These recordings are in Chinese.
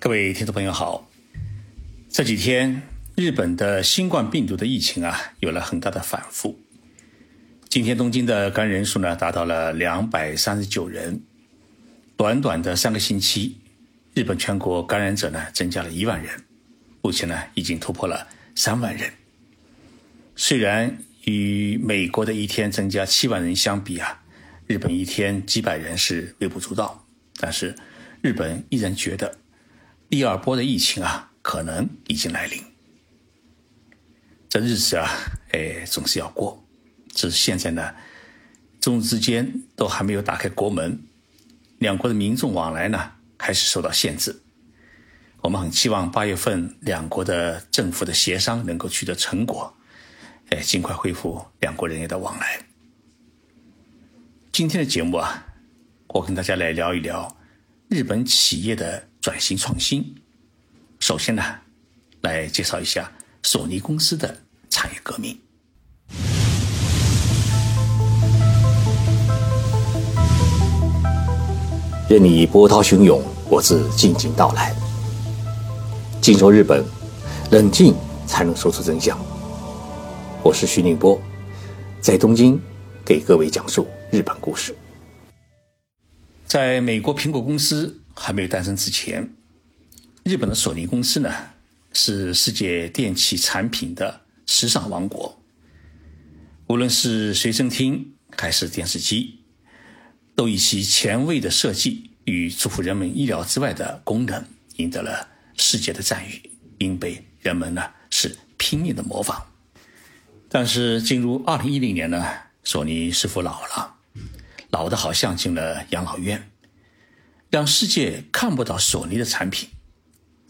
各位听众朋友好，这几天日本的新冠病毒的疫情啊，有了很大的反复。今天东京的感染人数呢，达到了两百三十九人。短短的三个星期，日本全国感染者呢，增加了一万人，目前呢，已经突破了三万人。虽然与美国的一天增加七万人相比啊，日本一天几百人是微不足道，但是日本依然觉得。第二波的疫情啊，可能已经来临。这日子啊，哎，总是要过。只是现在呢，中日之间都还没有打开国门，两国的民众往来呢，开始受到限制。我们很期望八月份两国的政府的协商能够取得成果，哎，尽快恢复两国人员的往来。今天的节目啊，我跟大家来聊一聊日本企业的。转型创新，首先呢，来介绍一下索尼公司的产业革命。任你波涛汹涌，我自静静到来。静说日本，冷静才能说出真相。我是徐宁波，在东京给各位讲述日本故事。在美国苹果公司。还没有诞生之前，日本的索尼公司呢，是世界电器产品的时尚王国。无论是随身听还是电视机，都以其前卫的设计与出乎人们意料之外的功能，赢得了世界的赞誉，并被人们呢是拼命的模仿。但是进入二零一零年呢，索尼似乎老了，老的好像进了养老院。让世界看不到索尼的产品，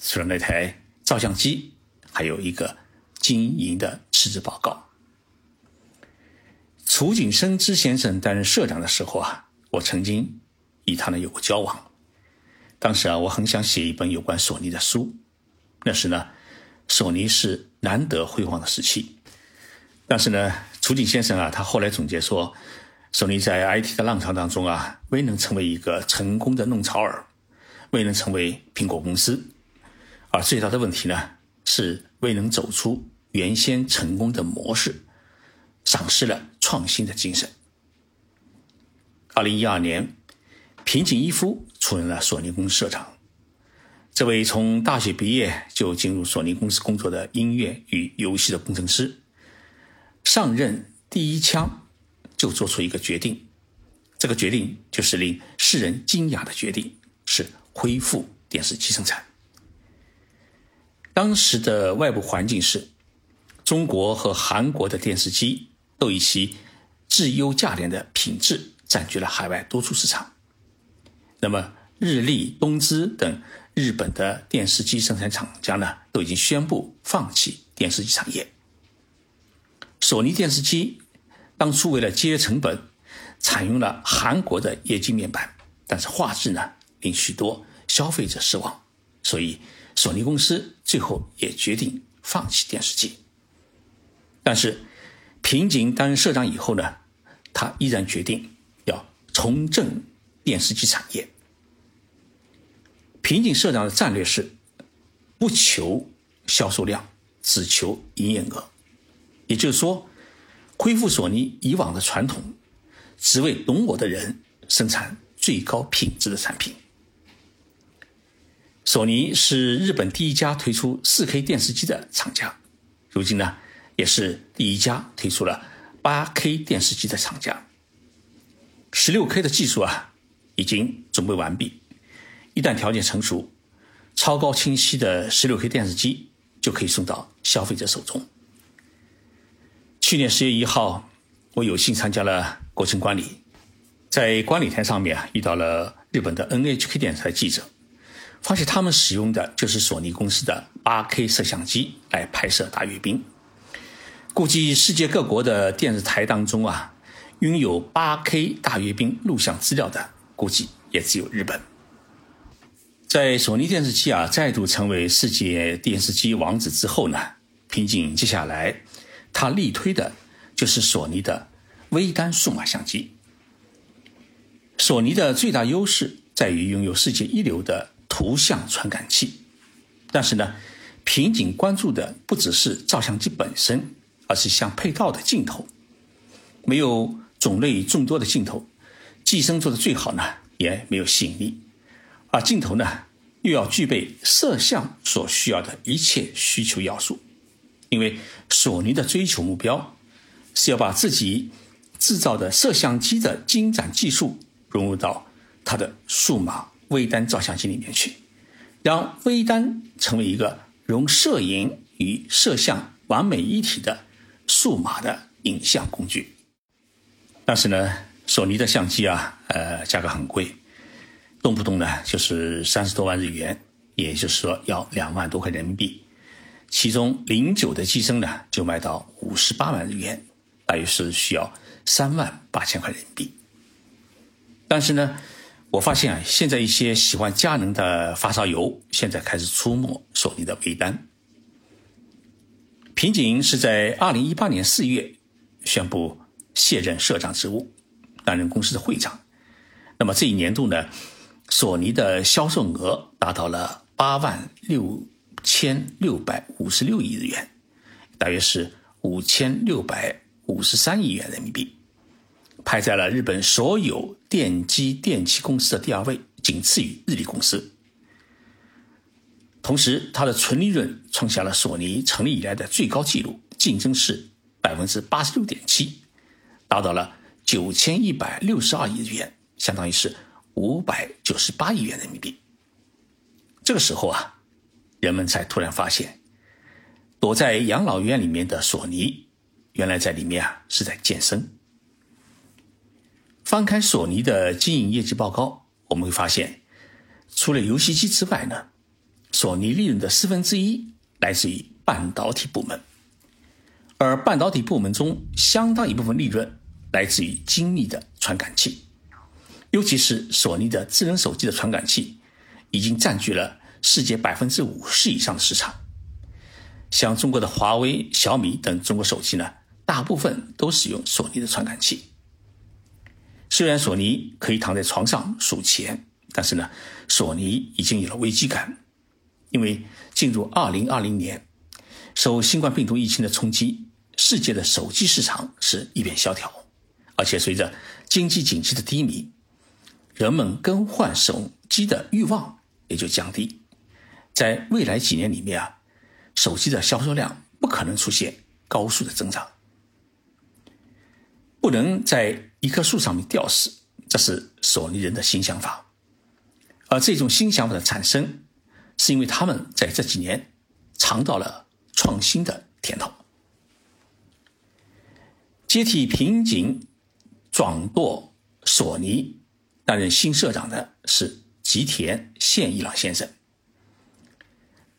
除了那台照相机，还有一个经营的辞职报告。楚景生之先生担任社长的时候啊，我曾经与他呢有过交往。当时啊，我很想写一本有关索尼的书。那时呢，索尼是难得辉煌的时期。但是呢，楚景先生啊，他后来总结说。索尼在 IT 的浪潮当中啊，未能成为一个成功的弄潮儿，未能成为苹果公司，而最大的问题呢，是未能走出原先成功的模式，丧失了创新的精神。二零一二年，平井一夫出任了索尼公司社长。这位从大学毕业就进入索尼公司工作的音乐与游戏的工程师，上任第一枪。就做出一个决定，这个决定就是令世人惊讶的决定，是恢复电视机生产。当时的外部环境是，中国和韩国的电视机都以其质优价廉的品质占据了海外多数市场。那么，日立、东芝等日本的电视机生产厂家呢，都已经宣布放弃电视机产业。索尼电视机。当初为了节约成本，采用了韩国的液晶面板，但是画质呢令许多消费者失望，所以索尼公司最后也决定放弃电视机。但是平井担任社长以后呢，他依然决定要重振电视机产业。平井社长的战略是不求销售量，只求营业额，也就是说。恢复索尼以往的传统，只为懂我的人生产最高品质的产品。索尼是日本第一家推出 4K 电视机的厂家，如今呢，也是第一家推出了 8K 电视机的厂家。16K 的技术啊，已经准备完毕，一旦条件成熟，超高清晰的 16K 电视机就可以送到消费者手中。去年十月一号，我有幸参加了国庆观礼，在观礼台上面啊，遇到了日本的 NHK 电视台记者，发现他们使用的就是索尼公司的 8K 摄像机来拍摄大阅兵。估计世界各国的电视台当中啊，拥有 8K 大阅兵录像资料的，估计也只有日本。在索尼电视机啊再度成为世界电视机王子之后呢，平井接下来。他力推的就是索尼的微单数码相机。索尼的最大优势在于拥有世界一流的图像传感器。但是呢，瓶颈关注的不只是照相机本身，而是相配套的镜头。没有种类众多的镜头，机身做的最好呢，也没有吸引力。而镜头呢，又要具备摄像所需要的一切需求要素。因为索尼的追求目标是要把自己制造的摄像机的精湛技术融入到它的数码微单照相机里面去，让微单成为一个融摄影与摄像完美一体的数码的影像工具。但是呢，索尼的相机啊，呃，价格很贵，动不动呢就是三十多万日元，也就是说要两万多块人民币。其中零九的机身呢，就卖到五十八万日元，大约是需要三万八千块人民币。但是呢，我发现啊，现在一些喜欢佳能的发烧友，现在开始出没索尼的微单。平井是在二零一八年四月宣布卸任社长职务，担任公司的会长。那么这一年度呢，索尼的销售额达到了八万六。千六百五十六亿日元，大约是五千六百五十三亿元人民币，排在了日本所有电机电器公司的第二位，仅次于日立公司。同时，它的纯利润创下了索尼成立以来的最高纪录，竞争是百分之八十六点七，达到了九千一百六十二亿日元，相当于是五百九十八亿元人民币。这个时候啊。人们才突然发现，躲在养老院里面的索尼，原来在里面啊是在健身。翻开索尼的经营业绩报告，我们会发现，除了游戏机之外呢，索尼利润的四分之一来自于半导体部门，而半导体部门中相当一部分利润来自于精密的传感器，尤其是索尼的智能手机的传感器，已经占据了。世界百分之五十以上的市场，像中国的华为、小米等中国手机呢，大部分都使用索尼的传感器。虽然索尼可以躺在床上数钱，但是呢，索尼已经有了危机感，因为进入二零二零年，受新冠病毒疫情的冲击，世界的手机市场是一片萧条，而且随着经济景气的低迷，人们更换手机的欲望也就降低。在未来几年里面啊，手机的销售量不可能出现高速的增长，不能在一棵树上面吊死，这是索尼人的新想法。而这种新想法的产生，是因为他们在这几年尝到了创新的甜头。接替瓶颈转舵索尼担任新社长的是吉田宪一郎先生。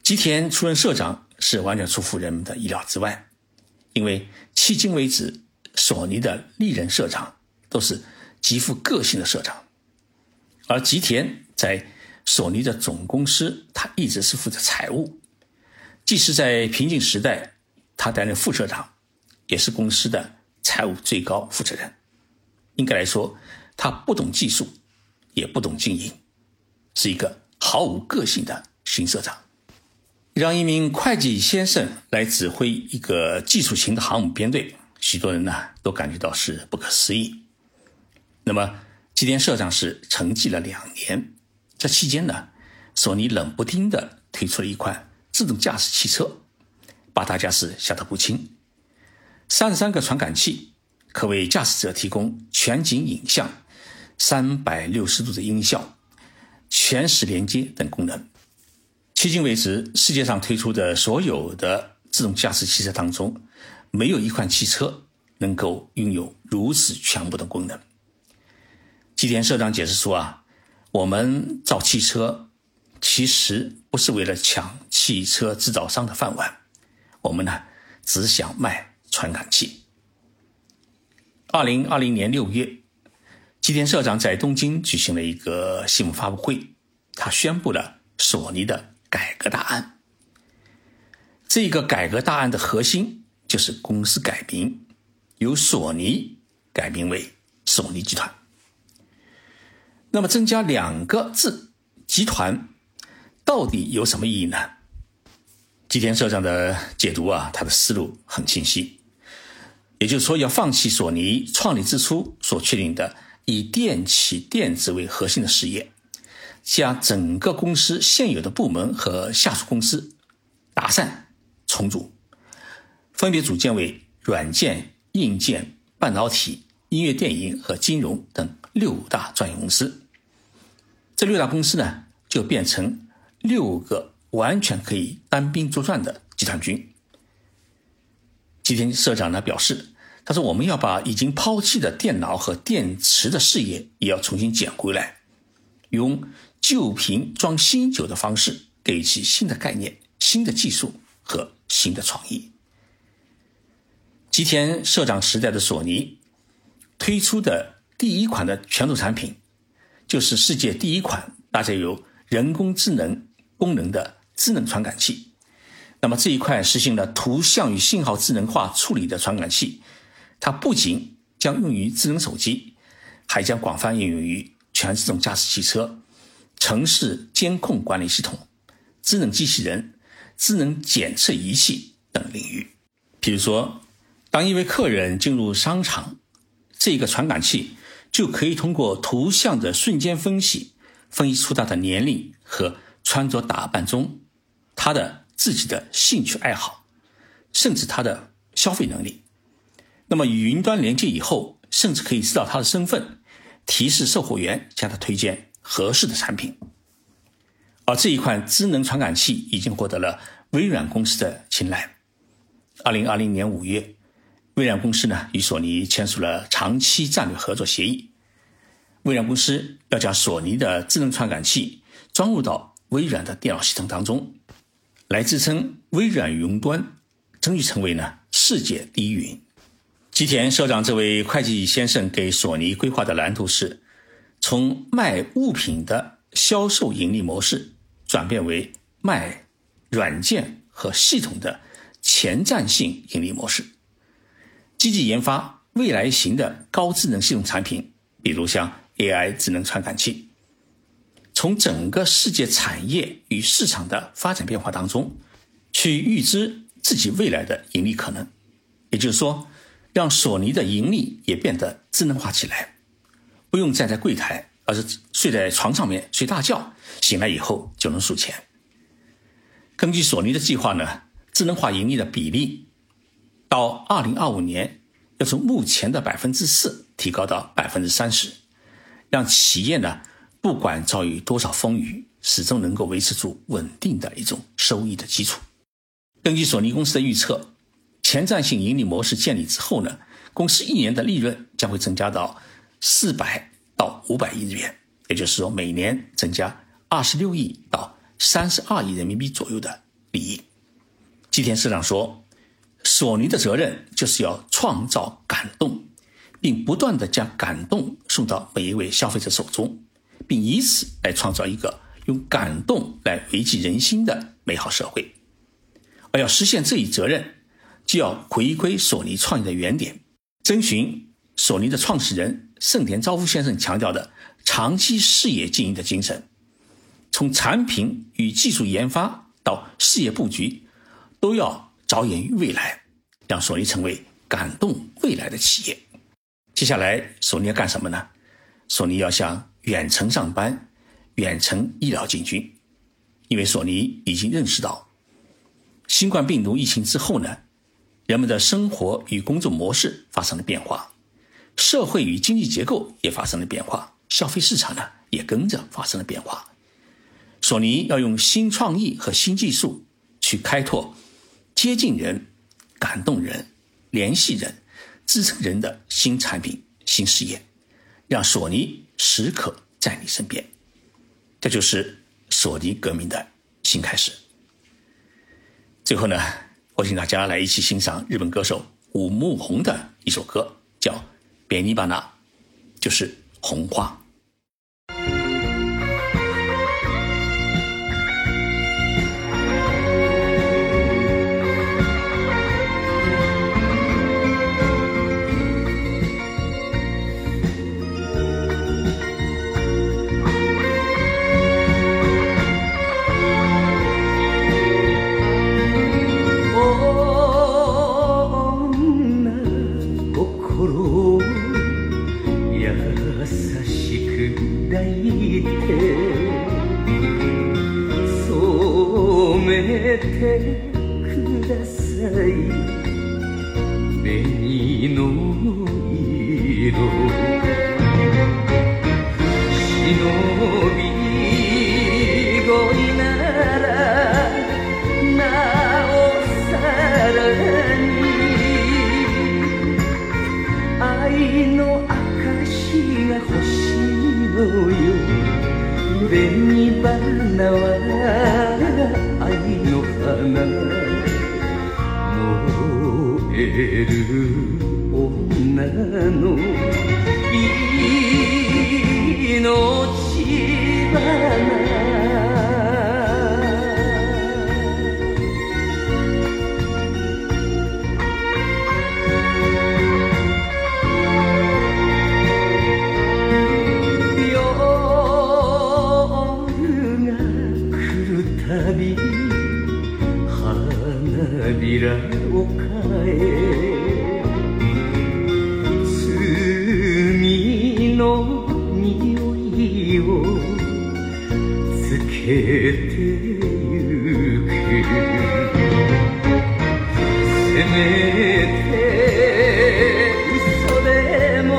吉田出任社长是完全出乎人们的意料之外，因为迄今为止，索尼的历任社长都是极富个性的社长，而吉田在索尼的总公司，他一直是负责财务，即使在平静时代，他担任副社长，也是公司的财务最高负责人。应该来说，他不懂技术，也不懂经营，是一个毫无个性的新社长。让一名会计先生来指挥一个技术型的航母编队，许多人呢都感觉到是不可思议。那么，吉田社长是沉寂了两年，这期间呢，索尼冷不丁的推出了一款自动驾驶汽车，把大家是吓得不轻。三十三个传感器可为驾驶者提供全景影像、三百六十度的音效、全时连接等功能。迄今为止，世界上推出的所有的自动驾驶汽车当中，没有一款汽车能够拥有如此全部的功能。吉田社长解释说：“啊，我们造汽车其实不是为了抢汽车制造商的饭碗，我们呢只想卖传感器。”二零二零年六月，吉田社长在东京举行了一个新闻发布会，他宣布了索尼的。改革大案，这个改革大案的核心就是公司改名，由索尼改名为索尼集团。那么增加两个字“集团”，到底有什么意义呢？吉田社长的解读啊，他的思路很清晰，也就是说，要放弃索尼创立之初所确定的以电器电子为核心的事业，将整个公司现有的部门和下属公司打散重组，分别组建为软件、硬件、半导体、音乐、电影和金融等六大专业公司。这六大公司呢，就变成六个。完全可以单兵作战的集团军。吉田社长呢表示，他说我们要把已经抛弃的电脑和电池的事业也要重新捡回来，用旧瓶装新酒的方式，给其新的概念、新的技术和新的创意。吉田社长时代的索尼推出的第一款的拳头产品，就是世界第一款搭载有人工智能功能的。智能传感器，那么这一块实行了图像与信号智能化处理的传感器，它不仅将用于智能手机，还将广泛应用于全自动驾驶汽车、城市监控管理系统、智能机器人、智能检测仪器等领域。比如说，当一位客人进入商场，这个传感器就可以通过图像的瞬间分析，分析出他的年龄和穿着打扮中。他的自己的兴趣爱好，甚至他的消费能力，那么与云端连接以后，甚至可以知道他的身份，提示售货员向他推荐合适的产品。而这一款智能传感器已经获得了微软公司的青睐。二零二零年五月，微软公司呢与索尼签署了长期战略合作协议。微软公司要将索尼的智能传感器装入到微软的电脑系统当中。来支撑微软云端，争取成为呢世界第一云。吉田社长这位会计先生给索尼规划的蓝图是，从卖物品的销售盈利模式，转变为卖软件和系统的前瞻性盈利模式，积极研发未来型的高智能系统产品，比如像 AI 智能传感器。从整个世界产业与市场的发展变化当中，去预知自己未来的盈利可能，也就是说，让索尼的盈利也变得智能化起来，不用站在柜台，而是睡在床上面睡大觉，醒来以后就能数钱。根据索尼的计划呢，智能化盈利的比例到二零二五年要从目前的百分之四提高到百分之三十，让企业呢。不管遭遇多少风雨，始终能够维持住稳定的一种收益的基础。根据索尼公司的预测，前瞻性盈利模式建立之后呢，公司一年的利润将会增加到四百到五百亿日元，也就是说每年增加二十六亿到三十二亿人民币左右的利益。吉田社长说：“索尼的责任就是要创造感动，并不断的将感动送到每一位消费者手中。”并以此来创造一个用感动来维系人心的美好社会，而要实现这一责任，就要回归索尼创业的原点，遵循索尼的创始人盛田昭夫先生强调的长期事业经营的精神，从产品与技术研发到事业布局，都要着眼于未来，让索尼成为感动未来的企业。接下来，索尼要干什么呢？索尼要向远程上班、远程医疗进军，因为索尼已经认识到，新冠病毒疫情之后呢，人们的生活与工作模式发生了变化，社会与经济结构也发生了变化，消费市场呢也跟着发生了变化。索尼要用新创意和新技术去开拓接近人、感动人、联系人、支撑人的新产品、新事业，让索尼。时刻在你身边，这就是索尼革命的新开始。最后呢，我请大家来一起欣赏日本歌手武木宏的一首歌，叫《别尼巴纳》，就是红花。为你努力。No.」「せめてそれも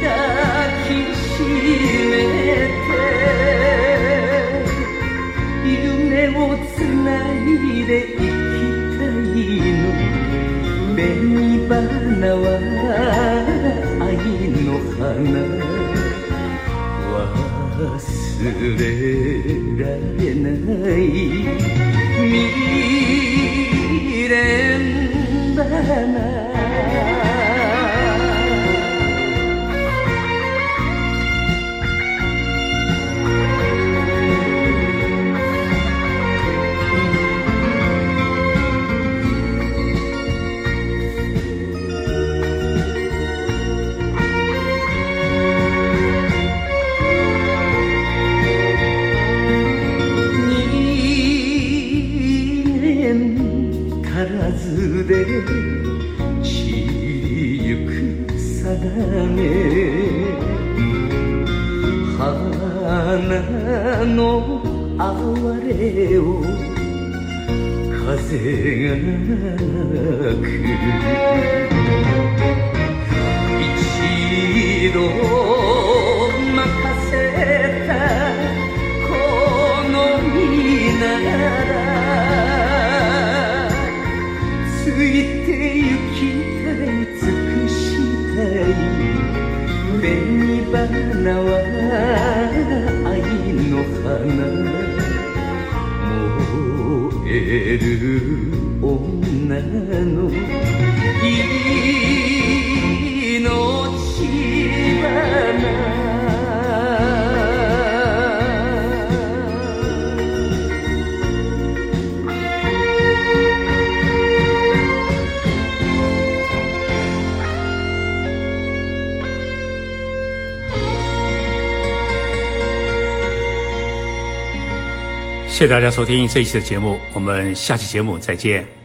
抱きしめて」「夢をつないでいきたいの」「紅花は愛の花」忘れられない。未練だな。ね花の哀れを風がなく一度花は愛の花。燃える女の谢谢大家收听这一期的节目我们下期节目再见。